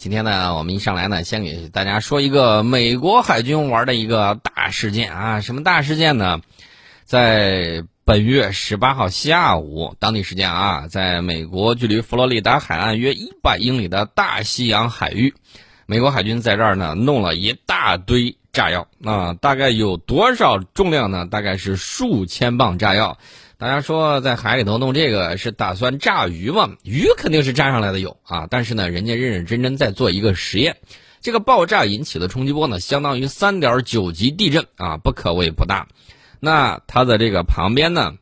今天呢，我们一上来呢，先给大家说一个美国海军玩的一个大事件啊！什么大事件呢？在本月十八号下午，当地时间啊，在美国距离佛罗里达海岸约一百英里的大西洋海域，美国海军在这儿呢弄了一大堆炸药啊！大概有多少重量呢？大概是数千磅炸药。大家说在海里头弄这个是打算炸鱼吗？鱼肯定是炸上来的有啊，但是呢，人家认认真真在做一个实验。这个爆炸引起的冲击波呢，相当于三点九级地震啊，不可谓不大。那它的这个旁边呢，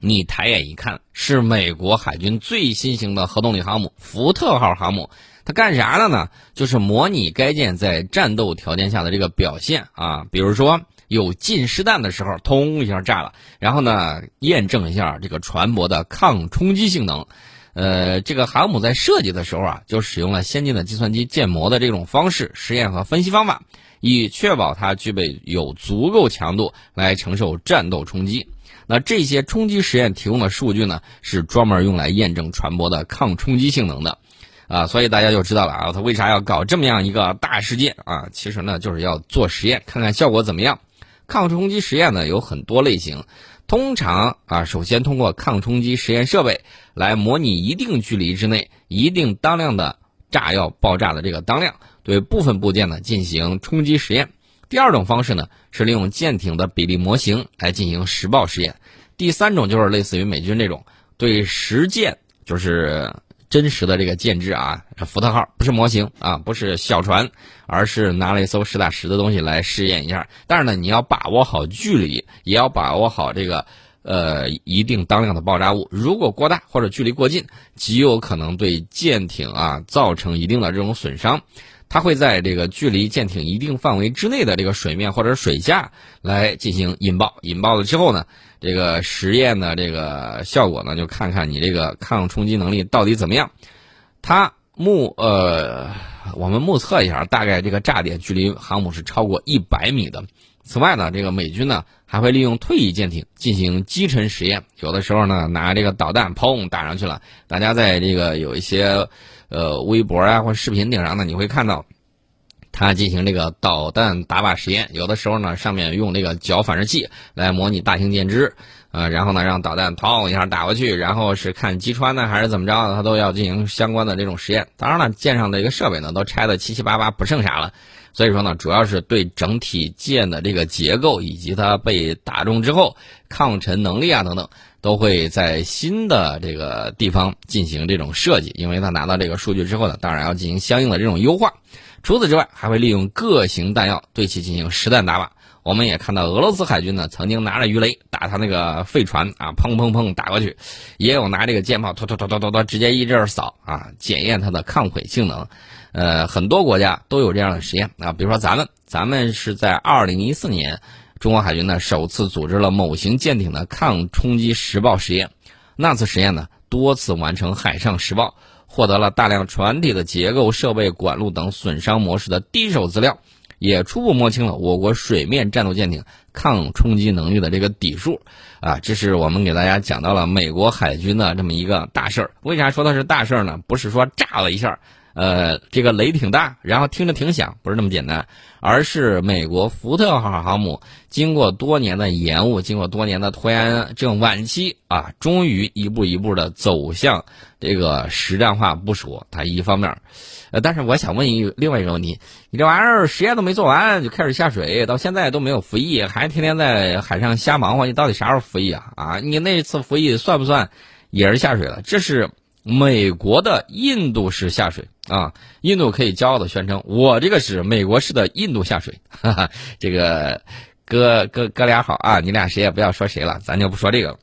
你抬眼一看，是美国海军最新型的核动力航母福特号航母。它干啥的呢？就是模拟该舰在战斗条件下的这个表现啊，比如说。有近湿弹的时候，通一下炸了，然后呢，验证一下这个船舶的抗冲击性能。呃，这个航母在设计的时候啊，就使用了先进的计算机建模的这种方式实验和分析方法，以确保它具备有足够强度来承受战斗冲击。那这些冲击实验提供的数据呢，是专门用来验证船舶的抗冲击性能的。啊，所以大家就知道了啊，他为啥要搞这么样一个大事件啊？其实呢，就是要做实验，看看效果怎么样。抗冲击实验呢有很多类型，通常啊，首先通过抗冲击实验设备来模拟一定距离之内一定当量的炸药爆炸的这个当量，对部分部件呢进行冲击实验。第二种方式呢是利用舰艇的比例模型来进行实爆实验。第三种就是类似于美军这种对实舰就是。真实的这个舰制啊，福特号不是模型啊，不是小船，而是拿了一艘实打实的东西来试验一下。但是呢，你要把握好距离，也要把握好这个呃一定当量的爆炸物。如果过大或者距离过近，极有可能对舰艇啊造成一定的这种损伤。它会在这个距离舰艇一定范围之内的这个水面或者水下来进行引爆。引爆了之后呢？这个实验的这个效果呢，就看看你这个抗冲击能力到底怎么样。它目呃，我们目测一下，大概这个炸点距离航母是超过一百米的。此外呢，这个美军呢还会利用退役舰艇进行击沉实验，有的时候呢拿这个导弹砰打上去了。大家在这个有一些呃微博啊或视频顶上呢，你会看到。他进行这个导弹打靶实验，有的时候呢，上面用这个角反射器来模拟大型舰只，呃，然后呢，让导弹砰一下打过去，然后是看击穿呢还是怎么着，它都要进行相关的这种实验。当然了，舰上的一个设备呢都拆的七七八八，不剩啥了，所以说呢，主要是对整体舰的这个结构以及它被打中之后抗沉能力啊等等，都会在新的这个地方进行这种设计，因为它拿到这个数据之后呢，当然要进行相应的这种优化。除此之外，还会利用各型弹药对其进行实弹打靶。我们也看到俄罗斯海军呢，曾经拿着鱼雷打他那个废船啊，砰砰砰打过去；也有拿这个舰炮，突突突突突突直接一阵扫啊，检验它的抗毁性能。呃，很多国家都有这样的实验啊，比如说咱们，咱们是在二零一四年，中国海军呢首次组织了某型舰艇的抗冲击实爆实验。那次实验呢，多次完成海上实爆。获得了大量船体的结构、设备、管路等损伤模式的第一手资料，也初步摸清了我国水面战斗舰艇抗冲击能力的这个底数。啊，这是我们给大家讲到了美国海军的这么一个大事儿。为啥说它是大事儿呢？不是说炸了一下。呃，这个雷挺大，然后听着挺响，不是那么简单，而是美国福特号航母经过多年的延误，经过多年的拖延症晚期啊，终于一步一步的走向这个实战化部署。它一方面，呃，但是我想问一另外一个问题，你这玩意儿实验都没做完就开始下水，到现在都没有服役，还天天在海上瞎忙活，你到底啥时候服役啊？啊，你那次服役算不算也是下水了？这是。美国的印度式下水啊，印度可以骄傲的宣称，我这个是美国式的印度下水。哈哈，这个哥哥哥俩好啊，你俩谁也不要说谁了，咱就不说这个。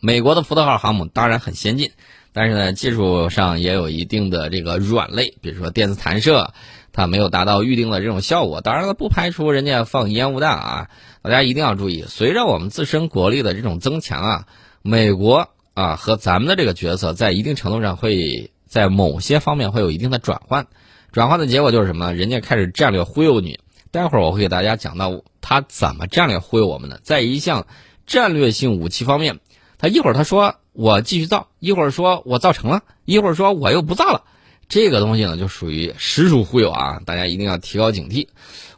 美国的福特号航母当然很先进，但是呢，技术上也有一定的这个软肋，比如说电子弹射，它没有达到预定的这种效果。当然了，不排除人家放烟雾弹啊，大家一定要注意。随着我们自身国力的这种增强啊，美国。啊，和咱们的这个角色在一定程度上会在某些方面会有一定的转换，转换的结果就是什么？人家开始战略忽悠你。待会儿我会给大家讲到他怎么战略忽悠我们的。在一项战略性武器方面，他一会儿他说我继续造，一会儿说我造成了，一会儿说我又不造了。这个东西呢就属于实属忽悠啊，大家一定要提高警惕。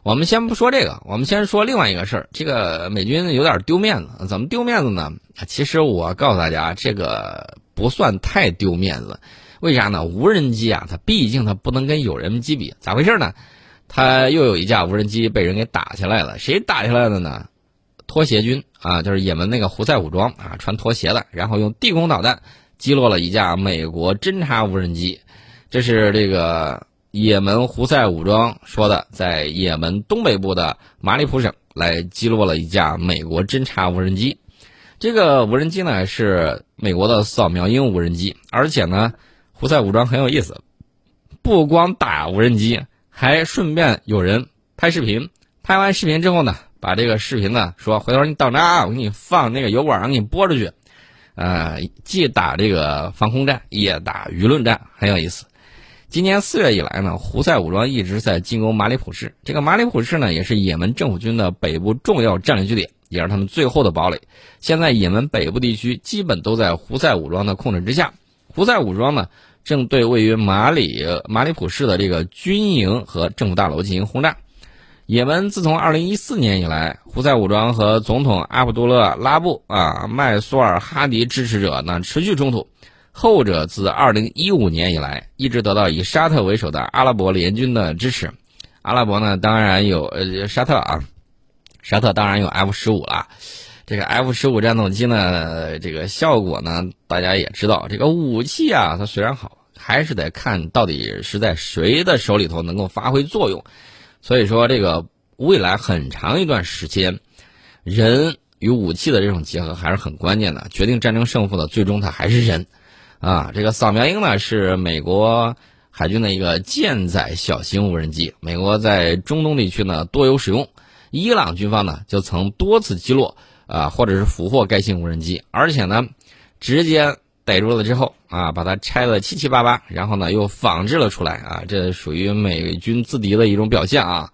我们先不说这个，我们先说另外一个事儿。这个美军有点丢面子，怎么丢面子呢？其实我告诉大家，这个不算太丢面子。为啥呢？无人机啊，它毕竟它不能跟有人机比。咋回事呢？它又有一架无人机被人给打下来了。谁打下来的呢？拖鞋军啊，就是也门那个胡塞武装啊，穿拖鞋的，然后用地空导弹击落了一架美国侦察无人机。这是这个。也门胡塞武装说的，在也门东北部的马里普省来击落了一架美国侦察无人机。这个无人机呢是美国的扫描鹰无人机，而且呢，胡塞武装很有意思，不光打无人机，还顺便有人拍视频。拍完视频之后呢，把这个视频呢说，回头你等着啊，我给你放那个油管上给你播出去。呃，既打这个防空战，也打舆论战，很有意思。今年四月以来呢，胡塞武装一直在进攻马里普市。这个马里普市呢，也是也门政府军的北部重要战略据点，也是他们最后的堡垒。现在也门北部地区基本都在胡塞武装的控制之下。胡塞武装呢，正对位于马里马里普市的这个军营和政府大楼进行轰炸。也门自从2014年以来，胡塞武装和总统阿卜杜勒拉布啊麦苏尔哈迪支持者呢持续冲突。后者自2015年以来一直得到以沙特为首的阿拉伯联军的支持，阿拉伯呢当然有呃沙特啊，沙特当然有 F 十五了，这个 F 十五战斗机呢这个效果呢大家也知道，这个武器啊它虽然好，还是得看到底是在谁的手里头能够发挥作用，所以说这个未来很长一段时间，人与武器的这种结合还是很关键的，决定战争胜负的最终它还是人。啊，这个扫描鹰呢是美国海军的一个舰载小型无人机，美国在中东地区呢多有使用。伊朗军方呢就曾多次击落啊，或者是俘获该型无人机，而且呢直接逮住了之后啊，把它拆了七七八八，然后呢又仿制了出来啊，这属于美军自敌的一种表现啊。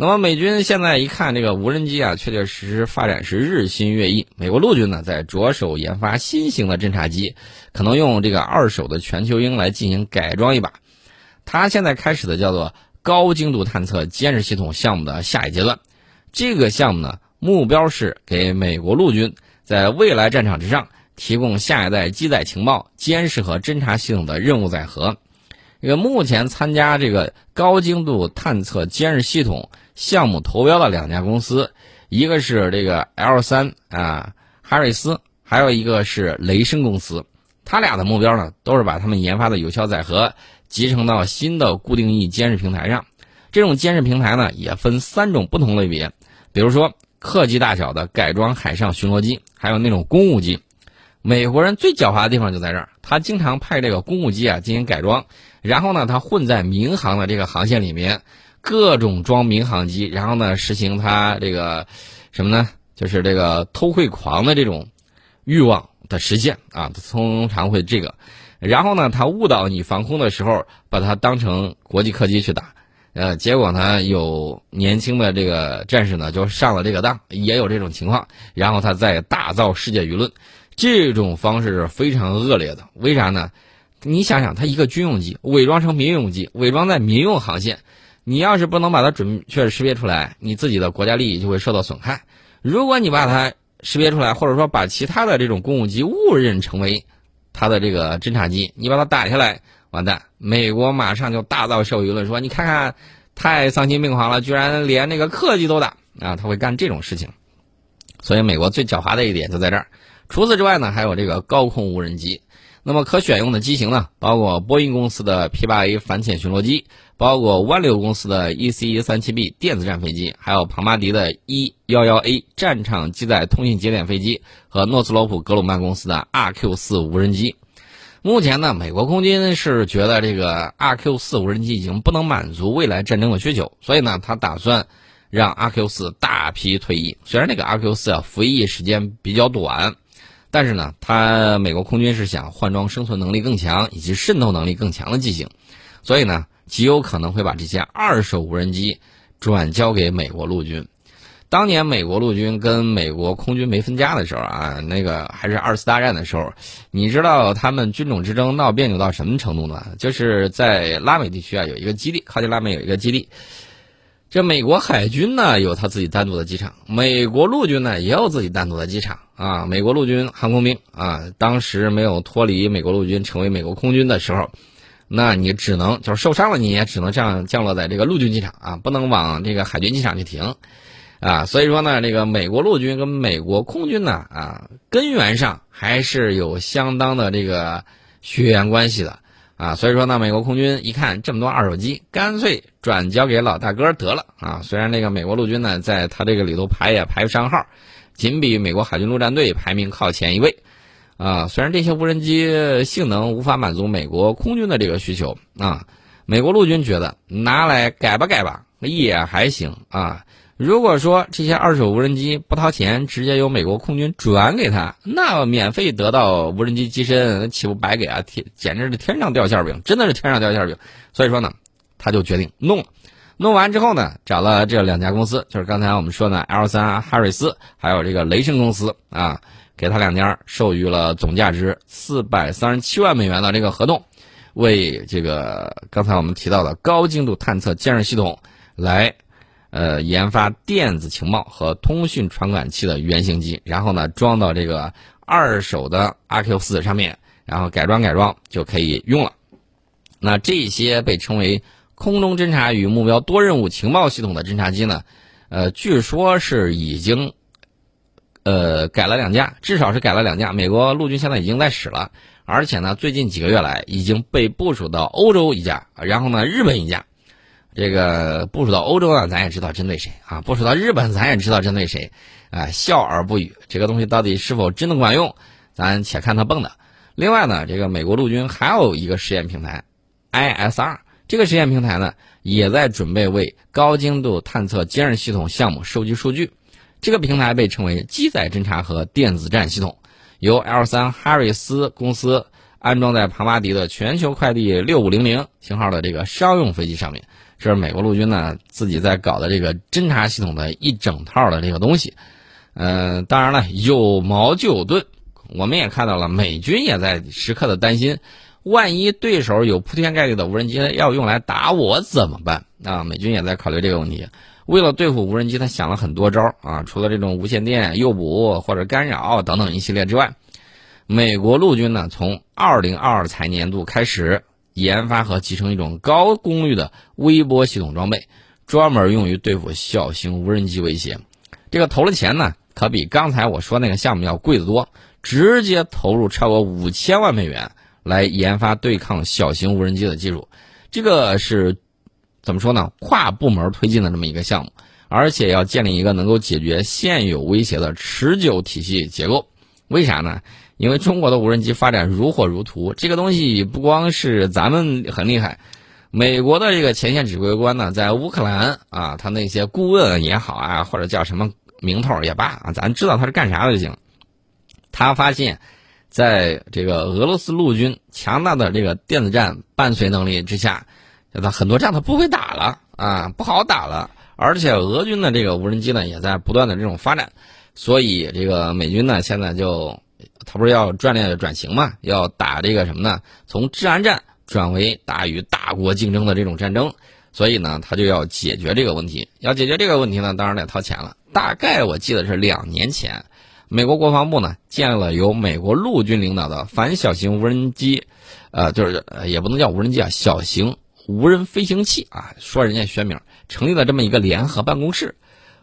那么美军现在一看这个无人机啊，确确实实发展是日新月异。美国陆军呢在着手研发新型的侦察机，可能用这个二手的全球鹰来进行改装一把。它现在开始的叫做高精度探测监视系统项目的下一阶段。这个项目呢，目标是给美国陆军在未来战场之上提供下一代机载情报、监视和侦察系统的任务载荷。这个目前参加这个高精度探测监视系统。项目投标的两家公司，一个是这个 L 三啊，哈瑞斯，还有一个是雷声公司。他俩的目标呢，都是把他们研发的有效载荷集成到新的固定翼监视平台上。这种监视平台呢，也分三种不同类别，比如说客机大小的改装海上巡逻机，还有那种公务机。美国人最狡猾的地方就在这儿，他经常派这个公务机啊进行改装，然后呢，他混在民航的这个航线里面。各种装民航机，然后呢，实行他这个什么呢？就是这个偷窥狂的这种欲望的实现啊，通常会这个。然后呢，他误导你防空的时候，把它当成国际客机去打，呃，结果呢，有年轻的这个战士呢就上了这个当，也有这种情况。然后他再大造世界舆论，这种方式是非常恶劣的。为啥呢？你想想，他一个军用机伪装成民用机，伪装在民用航线。你要是不能把它准确识别出来，你自己的国家利益就会受到损害。如果你把它识别出来，或者说把其他的这种公务机误认成为它的这个侦察机，你把它打下来，完蛋！美国马上就大造社会舆论，说你看看，太丧心病狂了，居然连那个客机都打啊！他会干这种事情。所以，美国最狡猾的一点就在这儿。除此之外呢，还有这个高空无人机。那么可选用的机型呢，包括波音公司的 P-8A 反潜巡逻机。包括湾流公司的 EC-137B 电子战飞机，还有庞巴迪的 E-11A 战场机载通信节点飞机和诺斯罗普格鲁曼公司的 RQ-4 无人机。目前呢，美国空军是觉得这个 RQ-4 无人机已经不能满足未来战争的需求，所以呢，他打算让 RQ-4 大批退役。虽然这个 RQ-4 啊服役时间比较短，但是呢，他美国空军是想换装生存能力更强以及渗透能力更强的机型，所以呢。极有可能会把这些二手无人机转交给美国陆军。当年美国陆军跟美国空军没分家的时候啊，那个还是二次大战的时候，你知道他们军种之争闹别扭到什么程度呢？就是在拉美地区啊，有一个基地，靠近拉美有一个基地。这美国海军呢有他自己单独的机场，美国陆军呢也有自己单独的机场啊。美国陆军航空兵啊，当时没有脱离美国陆军成为美国空军的时候，那你只能就是受伤了，你也只能这样降落在这个陆军机场啊，不能往这个海军机场去停。啊，所以说呢，这个美国陆军跟美国空军呢，啊，根源上还是有相当的这个血缘关系的，啊，所以说呢，美国空军一看这么多二手机，干脆转交给老大哥得了，啊，虽然那个美国陆军呢，在他这个里头排也排不上号，仅比美国海军陆战队排名靠前一位，啊，虽然这些无人机性能无法满足美国空军的这个需求，啊，美国陆军觉得拿来改吧改吧也还行，啊。如果说这些二手无人机不掏钱，直接由美国空军转给他，那免费得到无人机机身，岂不白给啊？天，简直是天上掉馅饼，真的是天上掉馅饼。所以说呢，他就决定弄。弄完之后呢，找了这两家公司，就是刚才我们说的 L 三哈瑞斯，还有这个雷神公司啊，给他两家授予了总价值四百三十七万美元的这个合同，为这个刚才我们提到的高精度探测监视系统来。呃，研发电子情报和通讯传感器的原型机，然后呢装到这个二手的阿 Q 四上面，然后改装改装就可以用了。那这些被称为空中侦察与目标多任务情报系统的侦察机呢，呃，据说是已经呃改了两架，至少是改了两架。美国陆军现在已经在使了，而且呢，最近几个月来已经被部署到欧洲一架，然后呢，日本一架。这个部署到欧洲呢，咱也知道针对谁啊；部署到日本，咱也知道针对谁。啊，笑而不语。这个东西到底是否真的管用，咱且看它蹦的。另外呢，这个美国陆军还有一个实验平台，ISR。这个实验平台呢，也在准备为高精度探测监视系统项目收集数据。这个平台被称为机载侦察和电子战系统，由 L 三哈瑞斯公司安装在庞巴迪的全球快递六五零零型号的这个商用飞机上面。这是美国陆军呢自己在搞的这个侦察系统的一整套的这个东西，嗯，当然了，有矛就有盾，我们也看到了，美军也在时刻的担心，万一对手有铺天盖地的无人机要用来打我怎么办？啊，美军也在考虑这个问题。为了对付无人机，他想了很多招啊，除了这种无线电诱捕或者干扰等等一系列之外，美国陆军呢从二零二二财年度开始。研发和集成一种高功率的微波系统装备，专门用于对付小型无人机威胁。这个投了钱呢，可比刚才我说那个项目要贵得多，直接投入超过五千万美元来研发对抗小型无人机的技术。这个是怎么说呢？跨部门推进的这么一个项目，而且要建立一个能够解决现有威胁的持久体系结构。为啥呢？因为中国的无人机发展如火如荼，这个东西不光是咱们很厉害，美国的这个前线指挥官呢，在乌克兰啊，他那些顾问也好啊，或者叫什么名头也罢，咱知道他是干啥的就行。他发现，在这个俄罗斯陆军强大的这个电子战伴随能力之下，他很多仗他不会打了啊，不好打了，而且俄军的这个无人机呢，也在不断的这种发展，所以这个美军呢，现在就。他不是要战略转型嘛？要打这个什么呢？从治安战转为打与大国竞争的这种战争，所以呢，他就要解决这个问题。要解决这个问题呢，当然得掏钱了。大概我记得是两年前，美国国防部呢建了由美国陆军领导的反小型无人机，呃，就是也不能叫无人机啊，小型无人飞行器啊，说人家学名，成立了这么一个联合办公室，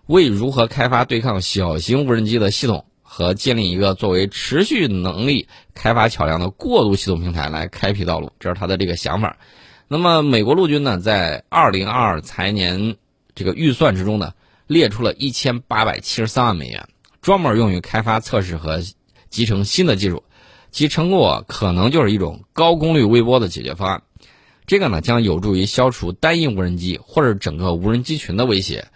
为如何开发对抗小型无人机的系统。和建立一个作为持续能力开发桥梁的过渡系统平台来开辟道路，这是他的这个想法。那么，美国陆军呢，在二零二二财年这个预算之中呢，列出了一千八百七十三万美元，专门用于开发、测试和集成新的技术，其成果可能就是一种高功率微波的解决方案。这个呢，将有助于消除单一无人机或者整个无人机群的威胁。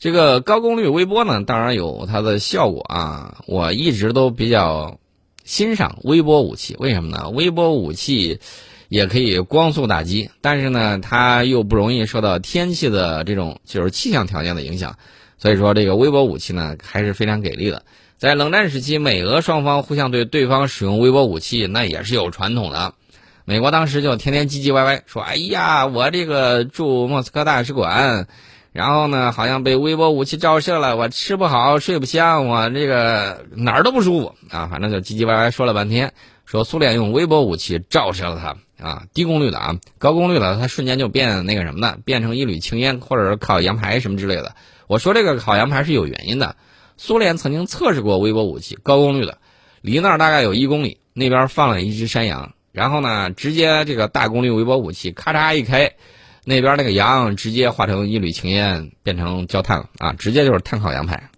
这个高功率微波呢，当然有它的效果啊。我一直都比较欣赏微波武器，为什么呢？微波武器也可以光速打击，但是呢，它又不容易受到天气的这种就是气象条件的影响，所以说，这个微波武器呢还是非常给力的。在冷战时期，美俄双方互相对对方使用微波武器，那也是有传统的。美国当时就天天唧唧歪歪说：“哎呀，我这个驻莫斯科大使馆，然后呢，好像被微波武器照射了，我吃不好，睡不香，我这个哪儿都不舒服啊。”反正就唧唧歪歪说了半天，说苏联用微波武器照射了他啊，低功率的啊，高功率的他瞬间就变那个什么的，变成一缕青烟，或者是烤羊排什么之类的。我说这个烤羊排是有原因的。苏联曾经测试过微波武器，高功率的，离那儿大概有一公里，那边放了一只山羊，然后呢，直接这个大功率微波武器咔嚓一开，那边那个羊直接化成一缕青烟，变成焦炭了啊，直接就是碳烤羊排。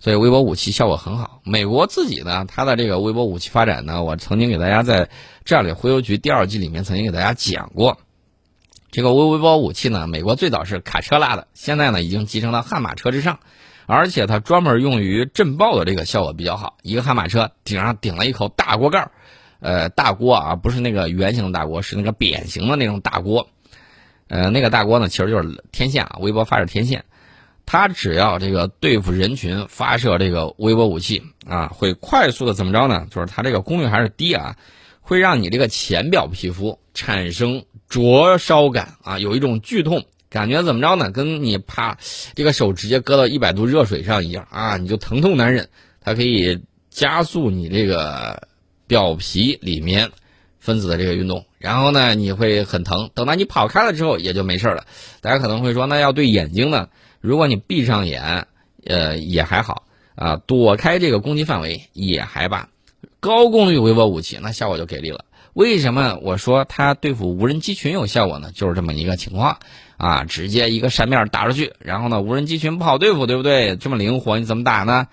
所以微波武器效果很好。美国自己呢，它的这个微波武器发展呢，我曾经给大家在《战略忽悠局》第二季里面曾经给大家讲过，这个微微波武器呢，美国最早是卡车拉的，现在呢已经集成到悍马车之上。而且它专门用于震爆的这个效果比较好。一个悍马车顶上顶了一口大锅盖儿，呃，大锅啊，不是那个圆形的大锅，是那个扁形的那种大锅。呃，那个大锅呢，其实就是天线啊，微波发射天线。它只要这个对付人群发射这个微波武器啊，会快速的怎么着呢？就是它这个功率还是低啊，会让你这个浅表皮肤产生灼烧感啊，有一种剧痛。感觉怎么着呢？跟你啪，这个手直接搁到一百度热水上一样啊，你就疼痛难忍。它可以加速你这个表皮里面分子的这个运动，然后呢，你会很疼。等到你跑开了之后，也就没事了。大家可能会说，那要对眼睛呢？如果你闭上眼，呃，也还好啊，躲开这个攻击范围也还罢。高功率微波武器那效果就给力了。为什么我说它对付无人机群有效果呢？就是这么一个情况。啊，直接一个扇面打出去，然后呢，无人机群不好对付，对不对？这么灵活，你怎么打呢？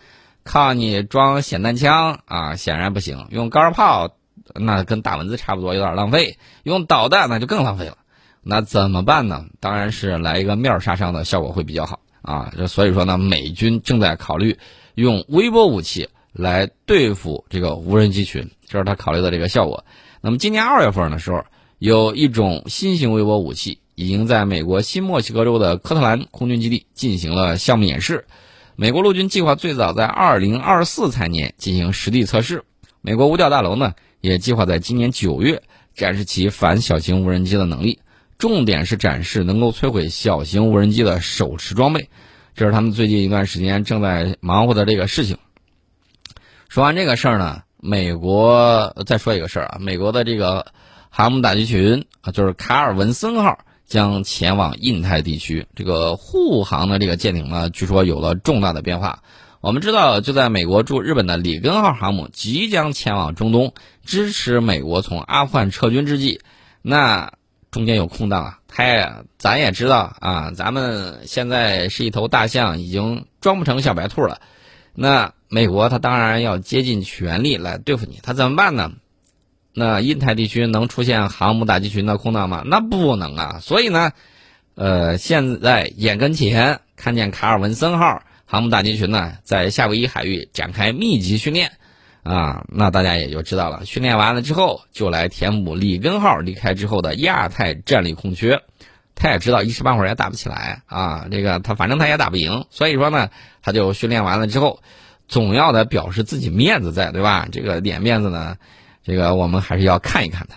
靠你装霰弹枪啊，显然不行。用高射炮，那跟打蚊子差不多，有点浪费。用导弹那就更浪费了。那怎么办呢？当然是来一个面杀伤的效果会比较好啊。所以说呢，美军正在考虑用微波武器来对付这个无人机群，这是他考虑的这个效果。那么今年二月份的时候，有一种新型微波武器。已经在美国新墨西哥州的科特兰空军基地进行了项目演示。美国陆军计划最早在二零二四财年进行实地测试。美国五角大楼呢，也计划在今年九月展示其反小型无人机的能力，重点是展示能够摧毁小型无人机的手持装备。这是他们最近一段时间正在忙活的这个事情。说完这个事儿呢，美国再说一个事儿啊，美国的这个航母打击群啊，就是卡尔文森号。将前往印太地区，这个护航的这个舰艇呢，据说有了重大的变化。我们知道，就在美国驻日本的里根号航母即将前往中东，支持美国从阿富汗撤军之际，那中间有空档啊。他也，咱也知道啊，咱们现在是一头大象，已经装不成小白兔了。那美国他当然要竭尽全力来对付你，他怎么办呢？那印太地区能出现航母打击群的空档吗？那不能啊！所以呢，呃，现在眼跟前看见卡尔文森号航母打击群呢，在夏威夷海域展开密集训练，啊，那大家也就知道了。训练完了之后，就来填补里根号离开之后的亚太战力空缺。他也知道一时半会儿也打不起来啊，这个他反正他也打不赢，所以说呢，他就训练完了之后，总要得表示自己面子在，对吧？这个脸面子呢。这个我们还是要看一看的。